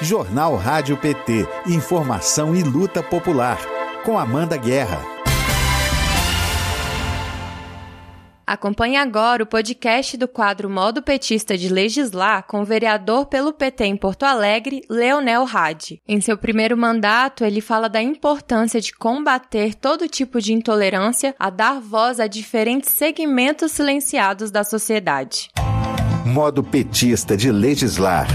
Jornal Rádio PT. Informação e luta popular. Com Amanda Guerra. Acompanhe agora o podcast do quadro Modo Petista de Legislar com o vereador pelo PT em Porto Alegre, Leonel Hadi. Em seu primeiro mandato, ele fala da importância de combater todo tipo de intolerância, a dar voz a diferentes segmentos silenciados da sociedade. Modo Petista de Legislar.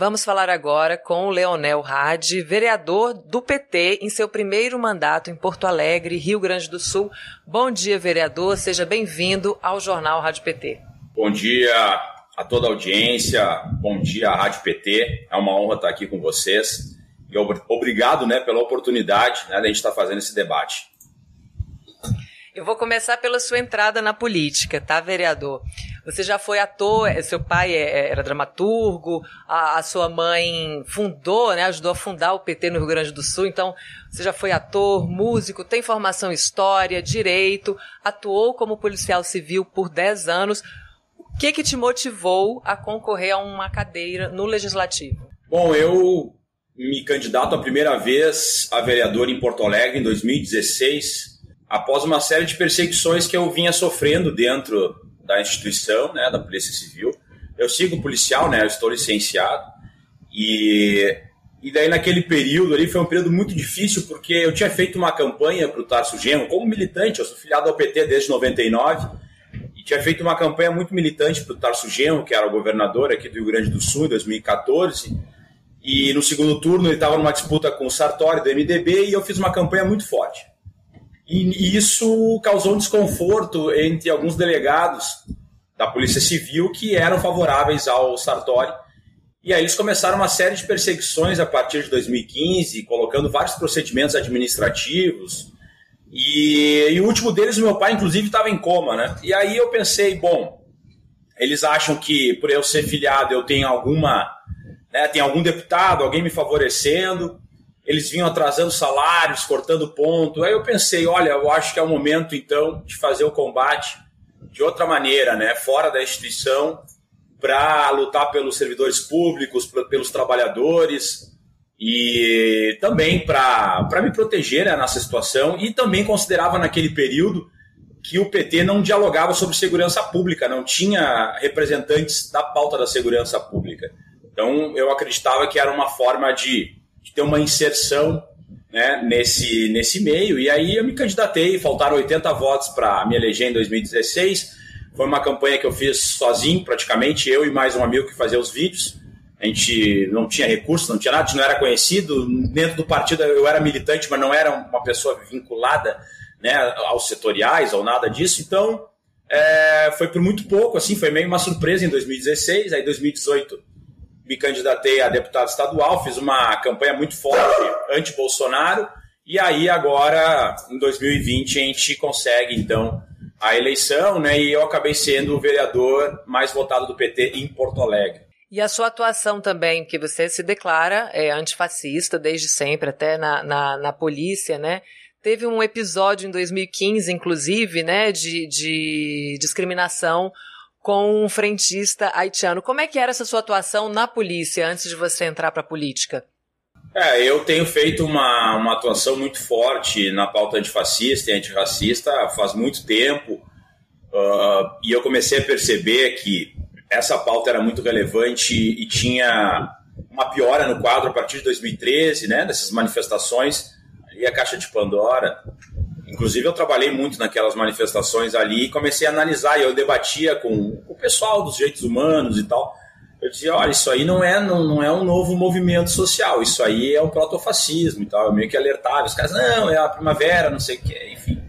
Vamos falar agora com o Leonel Hadi, vereador do PT em seu primeiro mandato em Porto Alegre, Rio Grande do Sul. Bom dia, vereador. Seja bem-vindo ao Jornal Rádio PT. Bom dia a toda a audiência. Bom dia à Rádio PT. É uma honra estar aqui com vocês. E obrigado né, pela oportunidade né, de a gente estar fazendo esse debate. Eu vou começar pela sua entrada na política, tá, vereador? Você já foi ator, é, seu pai é, é, era dramaturgo, a, a, sua mãe fundou, né, ajudou a fundar o PT no Rio Grande do Sul, então você já foi ator, músico, tem formação em história, direito, atuou como policial civil por 10 anos. O que que te motivou a concorrer a uma cadeira no Legislativo? Bom, eu me candidato a primeira vez a vereador em Porto Alegre em 2016, após uma série de perseguições que eu vinha sofrendo dentro da instituição, né, da Polícia Civil. Eu sigo policial, né, eu estou licenciado. E, e daí naquele período ali foi um período muito difícil porque eu tinha feito uma campanha para o Tarso Genro, como militante, eu sou filiado ao PT desde 99, e tinha feito uma campanha muito militante para o Tarso Genro, que era o governador aqui do Rio Grande do Sul em 2014, e no segundo turno ele estava numa disputa com o Sartori do MDB e eu fiz uma campanha muito forte. E isso causou um desconforto entre alguns delegados da Polícia Civil que eram favoráveis ao Sartori. E aí eles começaram uma série de perseguições a partir de 2015, colocando vários procedimentos administrativos. E, e o último deles, meu pai, inclusive, estava em coma, né? E aí eu pensei, bom, eles acham que por eu ser filiado eu tenho alguma, né, tem algum deputado, alguém me favorecendo eles vinham atrasando salários, cortando ponto. Aí eu pensei, olha, eu acho que é o momento então de fazer o combate de outra maneira, né, fora da instituição, para lutar pelos servidores públicos, pelos trabalhadores e também para me proteger né, nessa situação. E também considerava naquele período que o PT não dialogava sobre segurança pública, não tinha representantes da pauta da segurança pública. Então eu acreditava que era uma forma de ter uma inserção né, nesse, nesse meio. E aí eu me candidatei, faltaram 80 votos para me eleger em 2016. Foi uma campanha que eu fiz sozinho, praticamente, eu e mais um amigo que fazia os vídeos. A gente não tinha recursos, não tinha nada, a gente não era conhecido. Dentro do partido eu era militante, mas não era uma pessoa vinculada né, aos setoriais ou nada disso. Então, é, foi por muito pouco, assim, foi meio uma surpresa em 2016. Aí, 2018, me candidatei a deputado estadual, fiz uma campanha muito forte anti-Bolsonaro, e aí agora, em 2020, a gente consegue, então, a eleição, né? E eu acabei sendo o vereador mais votado do PT em Porto Alegre. E a sua atuação também, que você se declara é, antifascista desde sempre, até na, na, na polícia, né? Teve um episódio em 2015, inclusive, né, de, de discriminação com um frentista haitiano. Como é que era essa sua atuação na polícia antes de você entrar para a política? É, eu tenho feito uma, uma atuação muito forte na pauta antifascista e antirracista faz muito tempo. Uh, e eu comecei a perceber que essa pauta era muito relevante e tinha uma piora no quadro a partir de 2013, né, dessas manifestações. Ali a Caixa de Pandora, Inclusive, eu trabalhei muito naquelas manifestações ali e comecei a analisar. E eu debatia com, o pessoal dos direitos humanos e tal. Eu dizia: olha, isso aí não é, não, não é um novo movimento social, isso aí é o protofascismo e tal. Eu meio que alertava. Os caras, não, é a primavera, não sei o que, enfim.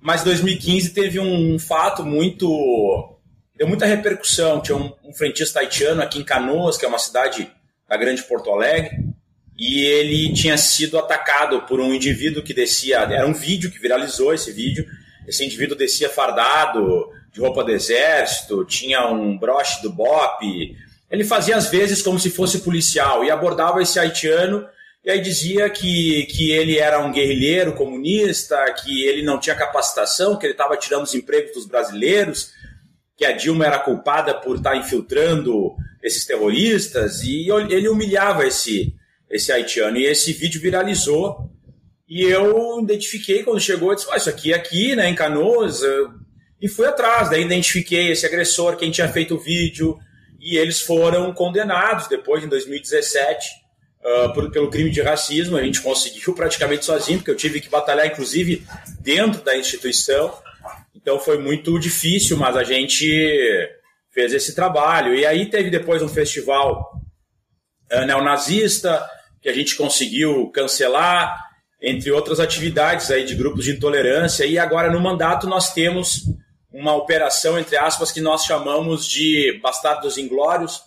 Mas 2015 teve um fato muito. deu muita repercussão. Tinha um, um frentista haitiano aqui em Canoas, que é uma cidade da Grande Porto Alegre e ele tinha sido atacado por um indivíduo que descia. Era um vídeo que viralizou esse vídeo. Esse indivíduo descia fardado, de roupa do exército, tinha um broche do BOP. Ele fazia às vezes como se fosse policial e abordava esse haitiano e aí dizia que, que ele era um guerrilheiro comunista, que ele não tinha capacitação, que ele estava tirando os empregos dos brasileiros, que a Dilma era culpada por estar infiltrando esses terroristas e ele humilhava esse, esse haitiano. E esse vídeo viralizou e eu identifiquei quando chegou, eu disse, ah, isso aqui é aqui, né, em Canoas, e fui atrás, daí identifiquei esse agressor, quem tinha feito o vídeo, e eles foram condenados depois, em 2017, uh, por, pelo crime de racismo. A gente conseguiu praticamente sozinho, porque eu tive que batalhar, inclusive, dentro da instituição. Então foi muito difícil, mas a gente fez esse trabalho. E aí teve depois um festival uh, neonazista, que a gente conseguiu cancelar, entre outras atividades aí de grupos de intolerância. E agora no mandato nós temos uma operação, entre aspas, que nós chamamos de Bastardos Inglórios,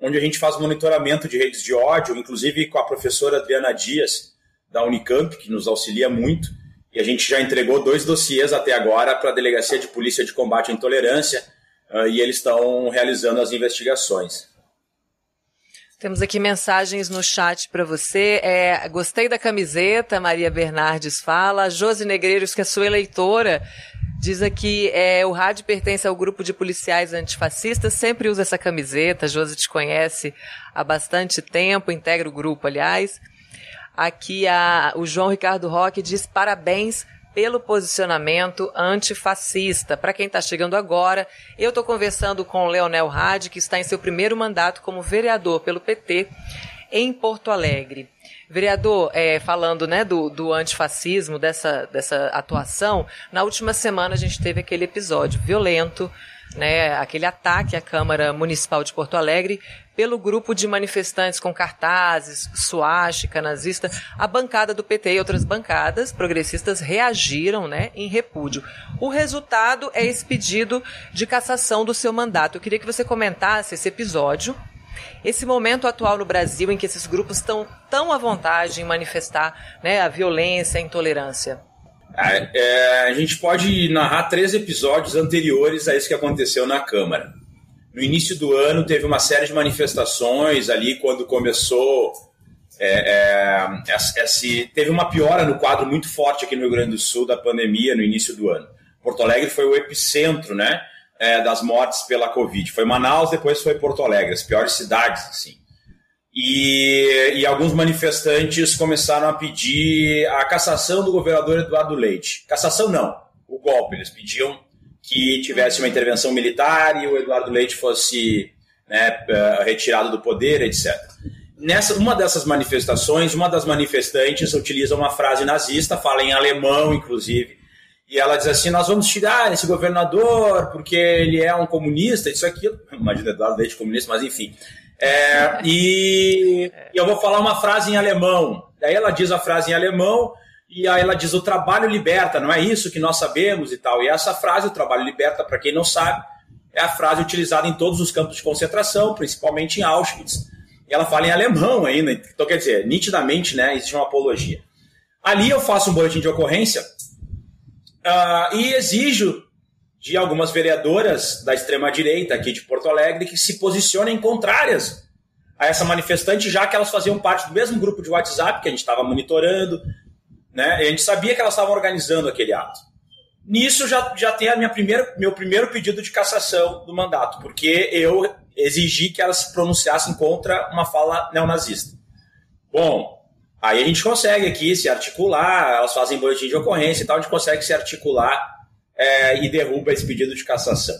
onde a gente faz monitoramento de redes de ódio, inclusive com a professora Adriana Dias, da Unicamp, que nos auxilia muito. E a gente já entregou dois dossiês até agora para a Delegacia de Polícia de Combate à Intolerância, uh, e eles estão realizando as investigações. Temos aqui mensagens no chat para você. É, gostei da camiseta, Maria Bernardes fala. Josi Negreiros, que é sua eleitora, Diz aqui, é, o rádio pertence ao grupo de policiais antifascistas, sempre usa essa camiseta, Josi te conhece há bastante tempo, integra o grupo, aliás. Aqui a, o João Ricardo Roque diz parabéns pelo posicionamento antifascista. Para quem está chegando agora, eu estou conversando com Leonel Hadi, que está em seu primeiro mandato como vereador pelo PT em Porto Alegre. Vereador, é, falando né, do, do antifascismo, dessa, dessa atuação, na última semana a gente teve aquele episódio violento, né, aquele ataque à Câmara Municipal de Porto Alegre pelo grupo de manifestantes com cartazes, suástica, nazista. A bancada do PT e outras bancadas progressistas reagiram né, em repúdio. O resultado é esse pedido de cassação do seu mandato. Eu queria que você comentasse esse episódio esse momento atual no Brasil em que esses grupos estão tão à vontade em manifestar né, a violência, a intolerância? É, é, a gente pode narrar três episódios anteriores a isso que aconteceu na Câmara. No início do ano teve uma série de manifestações ali quando começou é, é, esse, teve uma piora no quadro muito forte aqui no Rio Grande do Sul da pandemia no início do ano. Porto Alegre foi o epicentro, né? é, das mortes pela Covid. Foi Manaus, depois foi Porto Alegre, as piores cidades, assim. E, e, alguns manifestantes começaram a pedir a cassação do governador Eduardo Leite. Cassação não, o golpe. Eles pediam que tivesse uma intervenção militar e o Eduardo Leite fosse né, eh, retirado do poder, etc. Nessa, uma dessas manifestações, uma das manifestantes utiliza uma frase nazista, fala em alemão, inclusive, e ela diz assim: nós vamos tirar esse governador porque ele é um comunista, isso aqui. Imagina Eduardo Leite comunista, mas enfim. É, e, e, eu vou falar uma frase em alemão. Daí ela diz a frase em alemão e aí ela diz: o trabalho liberta, não é isso que nós sabemos e tal. E essa frase, o trabalho liberta, para quem não sabe, é a frase utilizada em todos os campos de concentração, principalmente em Auschwitz. E ela fala em alemão ainda. Então, quer dizer, nitidamente, né, existe uma apologia. Ali eu faço um boletim de ocorrência Uh, e exijo de algumas vereadoras da extrema-direita aqui de Porto Alegre que se posicionem contrárias a essa manifestante, já que elas faziam parte do mesmo grupo de WhatsApp que a gente estava monitorando, né? E a gente sabia que elas estavam organizando aquele ato. Nisso já, já tem a minha primeira, meu primeiro pedido de cassação do mandato, porque eu exigi que elas se pronunciassem contra uma fala neonazista. Bom, Aí a gente consegue aqui se articular, elas fazem boletim de ocorrência e tal, a gente consegue se articular é, e derruba esse pedido de cassação.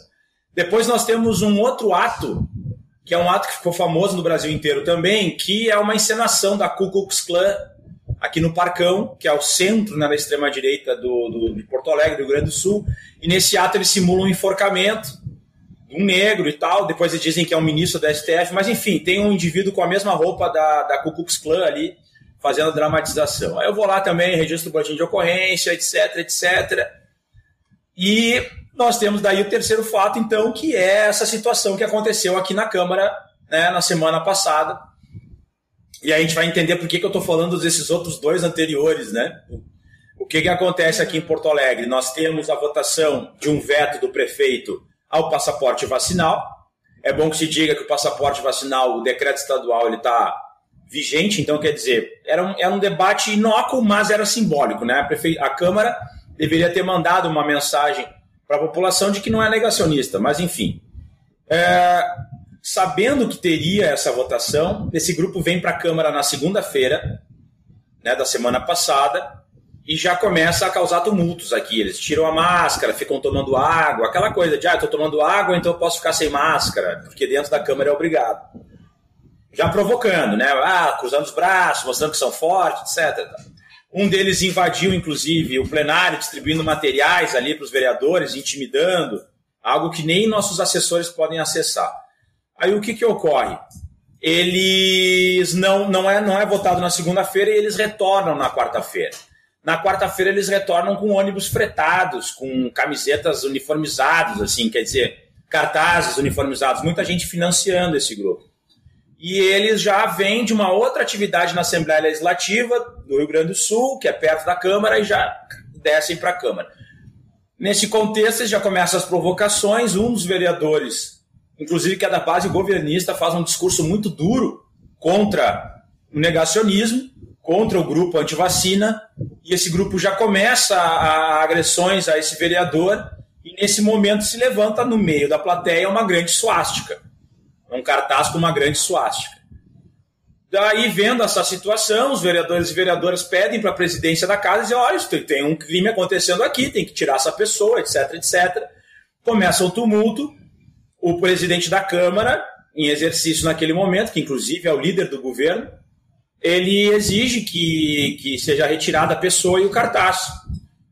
Depois nós temos um outro ato, que é um ato que ficou famoso no Brasil inteiro também, que é uma encenação da Ku Klux Klan aqui no Parcão, que é o centro né, da extrema-direita do, do, de Porto Alegre, do Rio Grande do Sul. E nesse ato eles simulam um enforcamento de um negro e tal. Depois eles dizem que é um ministro da STF, mas enfim, tem um indivíduo com a mesma roupa da, da Ku Klux Klan ali fazendo dramatização. Aí eu vou lá também, registro o boletim de ocorrência, etc, etc. E nós temos daí o terceiro fato, então, que é essa situação que aconteceu aqui na Câmara né, na semana passada. E a gente vai entender por que, que eu estou falando desses outros dois anteriores, né? O que, que acontece aqui em Porto Alegre? Nós temos a votação de um veto do prefeito ao passaporte vacinal. É bom que se diga que o passaporte vacinal, o decreto estadual, ele está vigente, então quer dizer, era um, era um debate inócuo, mas era simbólico, né? A, prefe... a Câmara deveria ter mandado uma mensagem para a população de que não é negacionista, mas enfim. É, sabendo que teria essa votação, esse grupo vem para a Câmara na segunda-feira né, da semana passada e já começa a causar tumultos aqui. Eles tiram a máscara, ficam tomando água, aquela coisa de, ah, estou tomando água, então eu posso ficar sem máscara, porque dentro da Câmara é obrigado. Já provocando, né? Ah, cruzando os braços, mostrando que são fortes, etc. Um deles invadiu, inclusive, o plenário, distribuindo materiais ali para os vereadores, intimidando, algo que nem nossos assessores podem acessar. Aí o que, que ocorre? Eles não, não, é, não é votado na segunda-feira e eles retornam na quarta-feira. Na quarta-feira eles retornam com ônibus fretados, com camisetas uniformizadas, assim, quer dizer, cartazes uniformizados, muita gente financiando esse grupo e eles já vêm de uma outra atividade na Assembleia Legislativa do Rio Grande do Sul, que é perto da Câmara, e já descem para a Câmara. Nesse contexto, já começam as provocações. Um dos vereadores, inclusive que é da base governista, faz um discurso muito duro contra o negacionismo, contra o grupo antivacina, e esse grupo já começa a, a agressões a esse vereador, e nesse momento se levanta no meio da plateia uma grande suástica um cartaz com uma grande suástica. Daí, vendo essa situação, os vereadores e vereadoras pedem para a presidência da casa e dizem: olha, tem um crime acontecendo aqui, tem que tirar essa pessoa, etc, etc. Começa o tumulto. O presidente da Câmara, em exercício naquele momento, que inclusive é o líder do governo, ele exige que, que seja retirada a pessoa e o cartaz.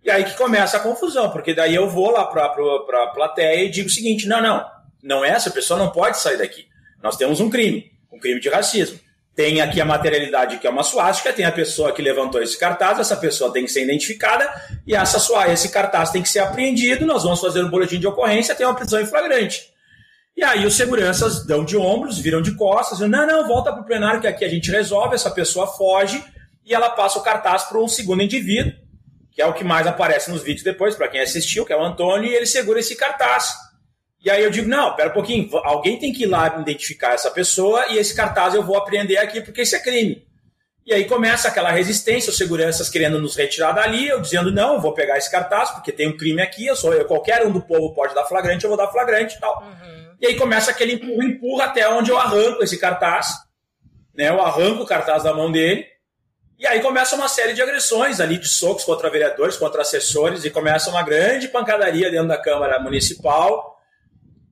E aí que começa a confusão, porque daí eu vou lá para a plateia e digo o seguinte: não, não, não é essa pessoa não pode sair daqui. Nós temos um crime, um crime de racismo. Tem aqui a materialidade que é uma suástica, tem a pessoa que levantou esse cartaz, essa pessoa tem que ser identificada e essa sua, esse cartaz tem que ser apreendido, nós vamos fazer um boletim de ocorrência, tem uma prisão em flagrante. E aí os seguranças dão de ombros, viram de costas, dizem, não, não, volta para o plenário que aqui a gente resolve, essa pessoa foge e ela passa o cartaz para um segundo indivíduo, que é o que mais aparece nos vídeos depois, para quem assistiu, que é o Antônio, e ele segura esse cartaz. E aí eu digo, não, pera um pouquinho, alguém tem que ir lá identificar essa pessoa e esse cartaz eu vou apreender aqui porque isso é crime. E aí começa aquela resistência, os seguranças querendo nos retirar dali, eu dizendo, não, eu vou pegar esse cartaz porque tem um crime aqui, eu sou eu, qualquer um do povo pode dar flagrante, eu vou dar flagrante e tal. Uhum. E aí começa aquele empurra, empurra até onde eu arranco esse cartaz, né? Eu arranco o cartaz da mão dele, e aí começa uma série de agressões ali, de socos contra vereadores, contra assessores, e começa uma grande pancadaria dentro da Câmara Municipal,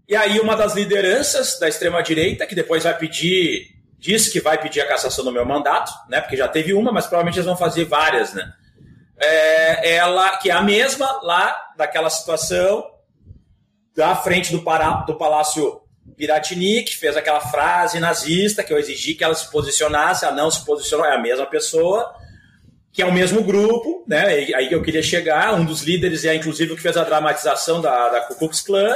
e aí uma das lideranças da extrema-direita, que depois vai pedir, disse que vai pedir a cassação do meu mandato, né? Porque já teve uma, mas provavelmente eles vão fazer várias, né? É, ela, que é a mesma lá daquela situação, da frente do, pará, do Palácio Piratini, que fez aquela frase nazista que eu exigi que ela se posicionasse, ela não se posicionou, é a mesma pessoa, que é o mesmo grupo, né? Aí eu queria chegar, um dos líderes é inclusive o que fez a dramatização da, da Ku Klux Klan,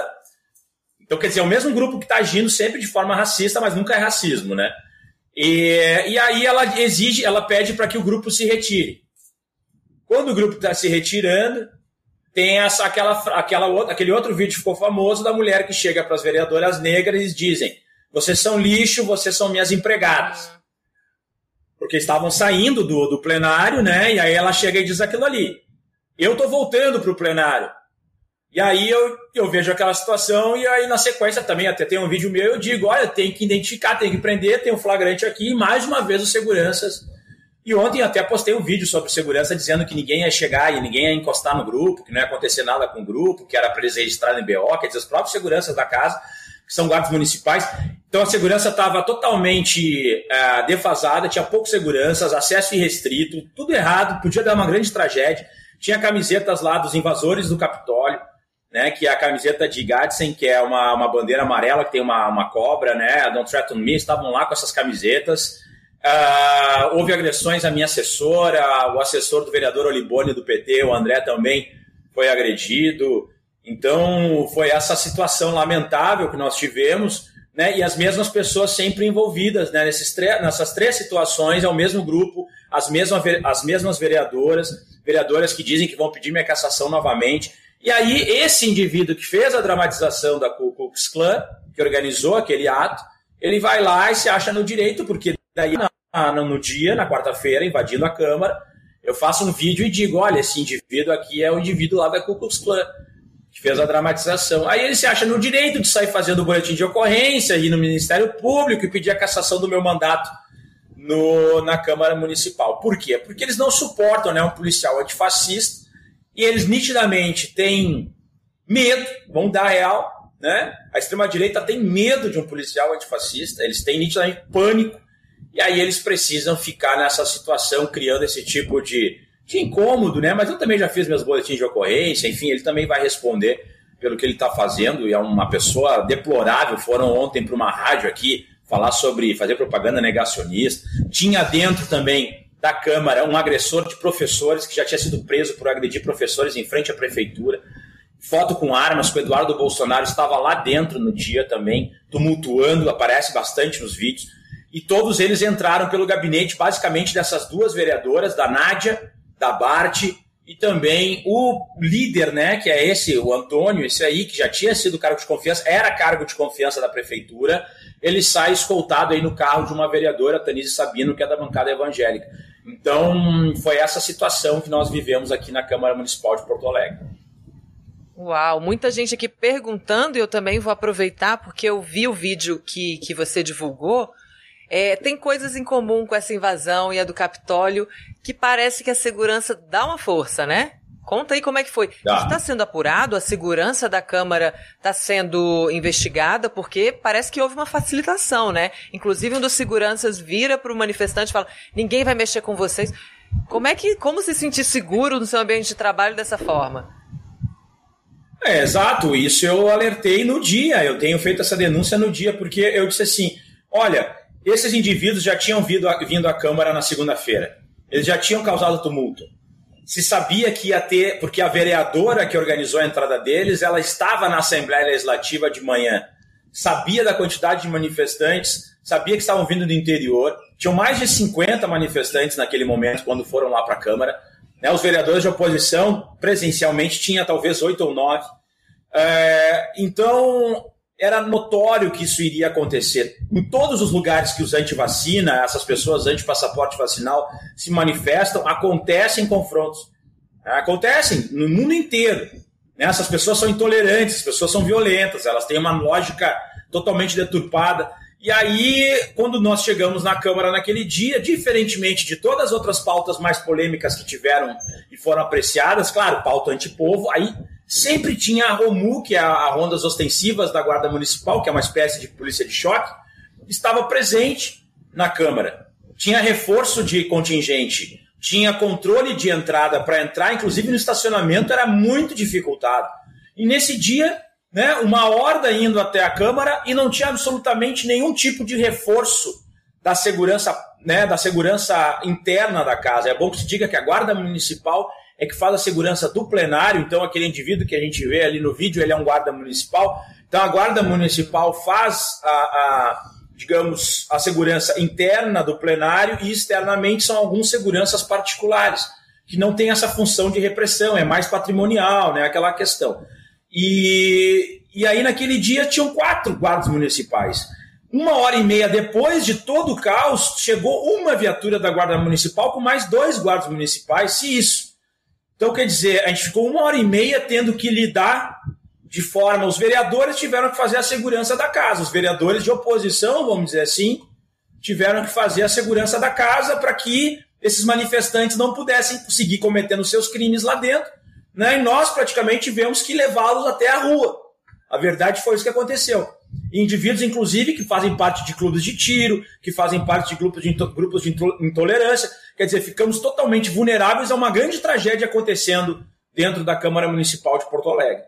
então, quer dizer, é o mesmo grupo que está agindo sempre de forma racista, mas nunca é racismo, né? E, e aí ela exige, ela pede para que o grupo se retire. Quando o grupo está se retirando, tem essa, aquela, aquela aquele outro vídeo que ficou famoso da mulher que chega para as vereadoras negras e dizem: vocês são lixo, vocês são minhas empregadas. Porque estavam saindo do, do plenário, né? E aí ela chega e diz aquilo ali. Eu estou voltando para o plenário. E aí eu, eu vejo aquela situação e aí na sequência também até tem um vídeo meu eu digo, olha, tem que identificar, tem que prender, tem um flagrante aqui e mais uma vez os seguranças. E ontem até postei um vídeo sobre segurança dizendo que ninguém ia chegar e ninguém ia encostar no grupo, que não ia acontecer nada com o grupo, que era para eles registrarem BO, quer dizer, os próprios seguranças da casa, que são guardas municipais. Então a segurança estava totalmente uh, defasada, tinha poucos seguranças, acesso irrestrito, tudo errado, podia dar uma grande tragédia. Tinha camisetas lá dos invasores do Capitólio né, que é a camiseta de Gadsden, que é uma, uma bandeira amarela que tem uma, uma cobra, né, Don't Threaten Me, estavam lá com essas camisetas. Uh, houve agressões à minha assessora, o assessor do vereador Olibone do PT, o André também foi agredido. Então, foi essa situação lamentável que nós tivemos, né? E as mesmas pessoas sempre envolvidas, né? Nesses nessas três situações, é o mesmo grupo, as mesmas, as mesmas vereadoras, vereadoras que dizem que vão pedir minha cassação novamente. E aí, esse indivíduo que fez a dramatização da Ku Klux Klan, que organizou aquele ato, ele vai lá e se acha no direito, porque daí no dia, na quarta-feira, invadindo a Câmara, eu faço um vídeo e digo: olha, esse indivíduo aqui é o indivíduo lá da Ku Klux Klan, que fez a dramatização. Aí ele se acha no direito de sair fazendo boletim de ocorrência, ir no Ministério Público e pedir a cassação do meu mandato no, na Câmara Municipal. Por quê? Porque eles não suportam né, um policial antifascista e eles nitidamente têm medo, vão dar real, né? A extrema-direita tem medo de um policial antifascista, eles têm nitidamente pânico, e aí eles precisam ficar nessa situação, criando esse tipo de, de incômodo, né? Mas eu também já fiz meus boletins de ocorrência, enfim, ele também vai responder pelo que ele está fazendo, e é uma pessoa deplorável. Foram ontem para uma rádio aqui falar sobre fazer propaganda negacionista. Tinha dentro também da Câmara um agressor de professores que já tinha sido preso por agredir professores em frente à prefeitura. Foto com armas, com Eduardo Bolsonaro estava lá dentro no dia também, tumultuando, aparece bastante nos vídeos. E todos eles entraram pelo gabinete, basicamente, dessas duas vereadoras, da Nádia, da Bart e também o líder, né, que é esse, o Antônio, esse aí, que já tinha sido cargo de confiança, era cargo de confiança da prefeitura, ele sai escoltado aí no carro de uma vereadora, Tanise Sabino, que é da bancada evangélica. Então, foi essa situação que nós vivemos aqui na Câmara Municipal de Porto Alegre. Uau, muita gente aqui perguntando, e eu também vou aproveitar, porque eu vi o vídeo que, que você divulgou. É, tem coisas em comum com essa invasão e a do Capitólio que parece que a segurança dá uma força, né? Conta aí como é que foi. Está sendo apurado? A segurança da Câmara está sendo investigada? Porque parece que houve uma facilitação, né? Inclusive um dos seguranças vira para o manifestante e fala: ninguém vai mexer com vocês. Como é que, como se sentir seguro no seu ambiente de trabalho dessa forma? É, exato, isso eu alertei no dia, eu tenho feito essa denúncia no dia, porque eu disse assim: olha, esses indivíduos já tinham vindo, vindo à Câmara na segunda-feira, eles já tinham causado tumulto. Se sabia que ia ter, porque a vereadora que organizou a entrada deles, ela estava na Assembleia Legislativa de manhã, sabia da quantidade de manifestantes, sabia que estavam vindo do interior, tinham mais de 50 manifestantes naquele momento, quando foram lá para a Câmara. Né, os vereadores de oposição, presencialmente, tinha talvez oito ou nove. É, então, era notório que isso iria acontecer. Em todos os lugares que os anti-vacina, essas pessoas anti-passaporte vacinal se manifestam, acontecem confrontos. Acontecem no mundo inteiro. Né? Essas pessoas são intolerantes, as pessoas são violentas, elas têm uma lógica totalmente deturpada. E aí, quando nós chegamos na Câmara naquele dia, diferentemente de todas as outras pautas mais polêmicas que tiveram e foram apreciadas, claro, pauta antipovo, aí sempre tinha a ROMU, que é a Rondas Ostensivas da Guarda Municipal, que é uma espécie de polícia de choque, estava presente na Câmara. Tinha reforço de contingente, tinha controle de entrada para entrar, inclusive no estacionamento era muito dificultado. E nesse dia né, uma horda indo até a Câmara e não tinha absolutamente nenhum tipo de reforço da segurança, né, da segurança interna da casa. É bom que se diga que a Guarda Municipal é que faz a segurança do plenário, então aquele indivíduo que a gente vê ali no vídeo, ele é um guarda municipal. Então a Guarda Municipal faz a, a digamos, a segurança interna do plenário e externamente são alguns seguranças particulares, que não tem essa função de repressão, é mais patrimonial, né, aquela questão. E, e aí, naquele dia, tinham quatro guardas municipais. Uma hora e meia depois de todo o caos, chegou uma viatura da Guarda Municipal com mais dois guardas municipais, se isso. Então, quer dizer, a gente ficou uma hora e meia tendo que lidar de forma. Os vereadores tiveram que fazer a segurança da casa. Os vereadores de oposição, vamos dizer assim, tiveram que fazer a segurança da casa para que esses manifestantes não pudessem seguir cometendo seus crimes lá dentro né? E nós praticamente tivemos que levá-los até a rua. A verdade foi isso que aconteceu. Indivíduos, inclusive, que fazem parte de clubes de tiro, que fazem parte de grupos de, grupos de intolerância. Quer dizer, ficamos totalmente vulneráveis a uma grande tragédia acontecendo dentro da Câmara Municipal de Porto Alegre.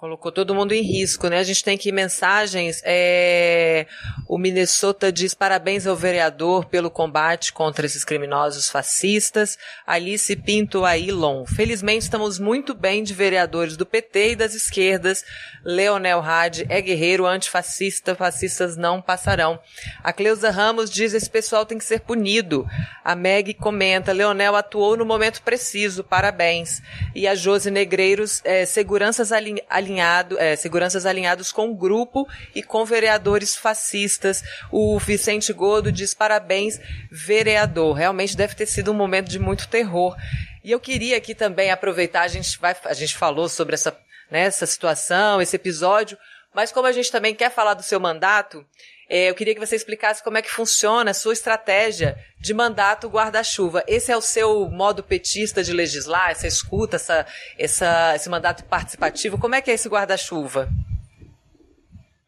Colocou todo mundo em risco, né? A gente tem aqui mensagens. É... O Minnesota diz parabéns ao vereador pelo combate contra esses criminosos fascistas. Alice Pinto Ailon. Felizmente estamos muito bem de vereadores do PT e das esquerdas. Leonel Hadi é guerreiro antifascista, fascistas não passarão. A Cleusa Ramos diz esse pessoal tem que ser punido. A Meg comenta, Leonel atuou no momento preciso, parabéns. E a Josi Negreiros, é, seguranças alinhadas alinhado, é, seguranças alinhados com o grupo e com vereadores fascistas. O Vicente Godo diz parabéns, vereador. Realmente deve ter sido um momento de muito terror. E eu queria aqui também aproveitar, a gente vai, a gente falou sobre essa né, essa situação, esse episódio. Mas como a gente também quer falar do seu mandato, é, eu queria que você explicasse como é que funciona a sua estratégia de mandato guarda-chuva. Esse é o seu modo petista de legislar, essa escuta, essa, essa, esse mandato participativo. Como é que é esse guarda-chuva?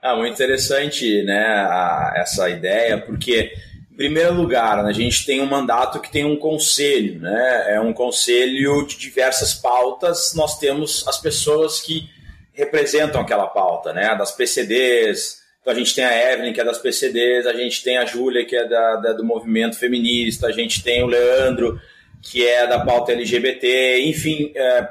Ah, muito interessante, né, a, essa ideia, porque em primeiro lugar, a gente tem um mandato que tem um conselho, né? É um conselho de diversas pautas. Nós temos as pessoas que representam aquela pauta, né? Das PCDs. Então a gente tem a Evelyn, que é das PCDs, a gente tem a Júlia, que é da, da, do movimento feminista, a gente tem o Leandro, que é da pauta LGBT, enfim. É,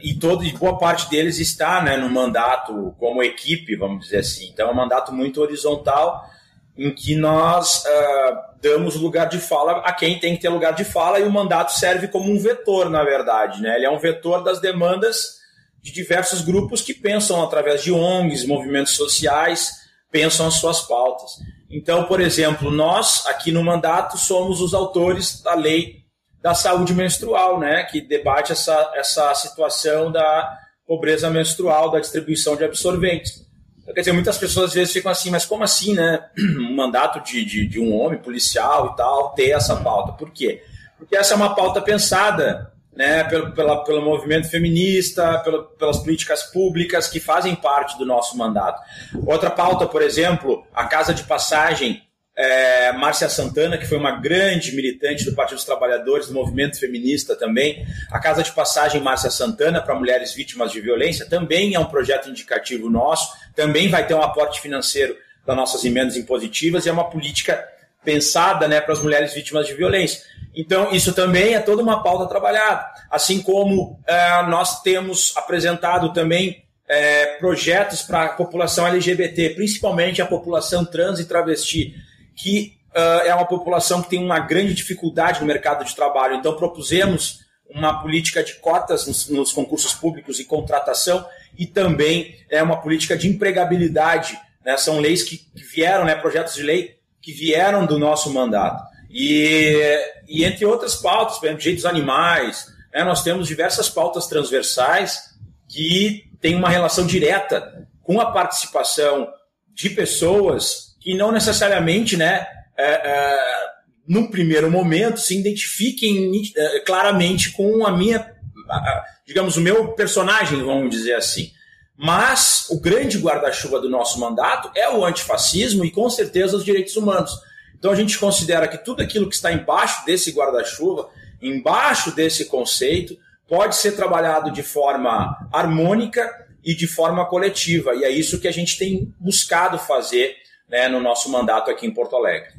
e, todo, e boa parte deles está né, no mandato como equipe, vamos dizer assim. Então é um mandato muito horizontal em que nós uh, damos lugar de fala a quem tem que ter lugar de fala e o mandato serve como um vetor, na verdade. Né? Ele é um vetor das demandas de diversos grupos que pensam através de ONGs, movimentos sociais, pensam as suas pautas. Então, por exemplo, nós aqui no mandato somos os autores da lei da saúde menstrual, né, que debate essa, essa situação da pobreza menstrual, da distribuição de absorventes. Quer dizer, muitas pessoas às vezes ficam assim, mas como assim, né? Um mandato de, de, de um homem policial e tal ter essa pauta. Por quê? Porque essa é uma pauta pensada né, pelo, pela, pelo movimento feminista, pelo, pelas políticas públicas que fazem parte do nosso mandato. Outra pauta, por exemplo, a Casa de Passagem é, Márcia Santana, que foi uma grande militante do Partido dos Trabalhadores, do movimento feminista também. A Casa de Passagem Márcia Santana para mulheres vítimas de violência também é um projeto indicativo nosso, também vai ter um aporte financeiro das nossas emendas impositivas e é uma política pensada né, para as mulheres vítimas de violência. Então, isso também é toda uma pauta trabalhada. Assim como é, nós temos apresentado também é, projetos para a população LGBT, principalmente a população trans e travesti que uh, é uma população que tem uma grande dificuldade no mercado de trabalho. Então, propusemos uma política de cotas nos, nos concursos públicos e contratação e também é uma política de empregabilidade. Né? São leis que, que vieram, né, projetos de lei que vieram do nosso mandato. E, e entre outras pautas, por exemplo, direitos animais, né, nós temos diversas pautas transversais que têm uma relação direta com a participação de pessoas que não necessariamente, né, é, é, num primeiro momento, se identifiquem é, claramente com a minha, digamos, o meu personagem, vamos dizer assim. Mas o grande guarda-chuva do nosso mandato é o antifascismo e, com certeza, os direitos humanos. Então a gente considera que tudo aquilo que está embaixo desse guarda-chuva, embaixo desse conceito, pode ser trabalhado de forma harmônica e de forma coletiva. E é isso que a gente tem buscado fazer né, no nosso mandato aqui em Porto Alegre.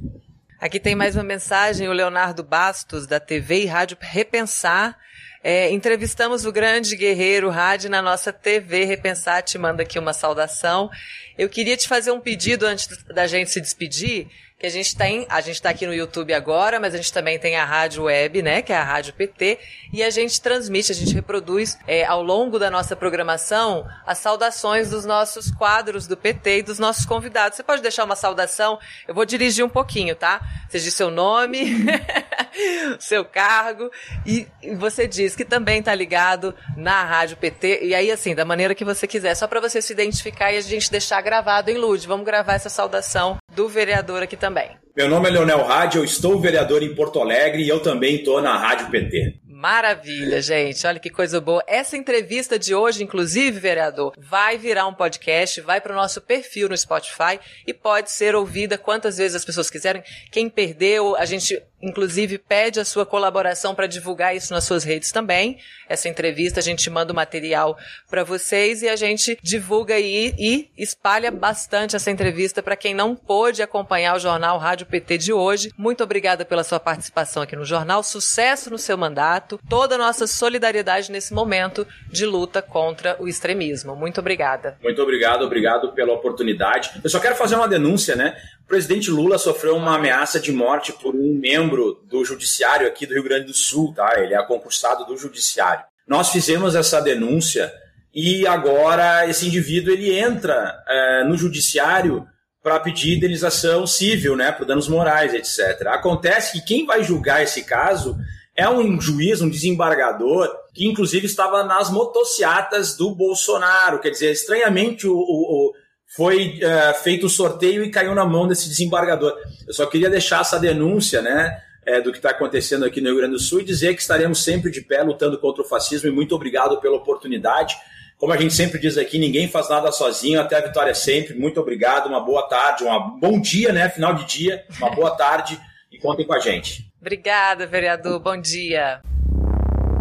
Aqui tem mais uma mensagem, o Leonardo Bastos, da TV e Rádio Repensar. É, entrevistamos o grande guerreiro Rádio na nossa TV Repensar, te manda aqui uma saudação. Eu queria te fazer um pedido antes da gente se despedir que a gente tem, a gente está aqui no YouTube agora, mas a gente também tem a rádio web, né, que é a Rádio PT, e a gente transmite, a gente reproduz é, ao longo da nossa programação as saudações dos nossos quadros do PT e dos nossos convidados. Você pode deixar uma saudação? Eu vou dirigir um pouquinho, tá? Você diz seu nome, seu cargo, e você diz que também está ligado na Rádio PT, e aí assim, da maneira que você quiser, só para você se identificar e a gente deixar gravado em Lude. Vamos gravar essa saudação do vereador aqui também. Meu nome é Leonel Rádio, eu estou vereador em Porto Alegre e eu também estou na Rádio PT. Maravilha, gente. Olha que coisa boa. Essa entrevista de hoje, inclusive, vereador, vai virar um podcast, vai para o nosso perfil no Spotify e pode ser ouvida quantas vezes as pessoas quiserem. Quem perdeu, a gente inclusive pede a sua colaboração para divulgar isso nas suas redes também. Essa entrevista a gente manda o material para vocês e a gente divulga aí e espalha bastante essa entrevista para quem não pôde acompanhar o jornal Rádio PT de hoje. Muito obrigada pela sua participação aqui no jornal. Sucesso no seu mandato. Toda a nossa solidariedade nesse momento de luta contra o extremismo. Muito obrigada. Muito obrigado, obrigado pela oportunidade. Eu só quero fazer uma denúncia, né? O presidente Lula sofreu uma ameaça de morte por um membro do judiciário aqui do Rio Grande do Sul, tá? Ele é concursado do judiciário. Nós fizemos essa denúncia e agora esse indivíduo ele entra é, no judiciário para pedir indenização civil, né, por danos morais, etc. Acontece que quem vai julgar esse caso é um juiz, um desembargador, que inclusive estava nas motocicletas do Bolsonaro. Quer dizer, estranhamente o, o, o foi uh, feito o sorteio e caiu na mão desse desembargador. Eu só queria deixar essa denúncia, né? É, do que está acontecendo aqui no Rio Grande do Sul e dizer que estaremos sempre de pé lutando contra o fascismo e muito obrigado pela oportunidade. Como a gente sempre diz aqui, ninguém faz nada sozinho, até a vitória sempre. Muito obrigado, uma boa tarde, um bom dia, né? Final de dia, uma boa tarde e contem com a gente. Obrigada, vereador. Bom dia.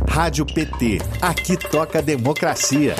Rádio PT. Aqui toca democracia.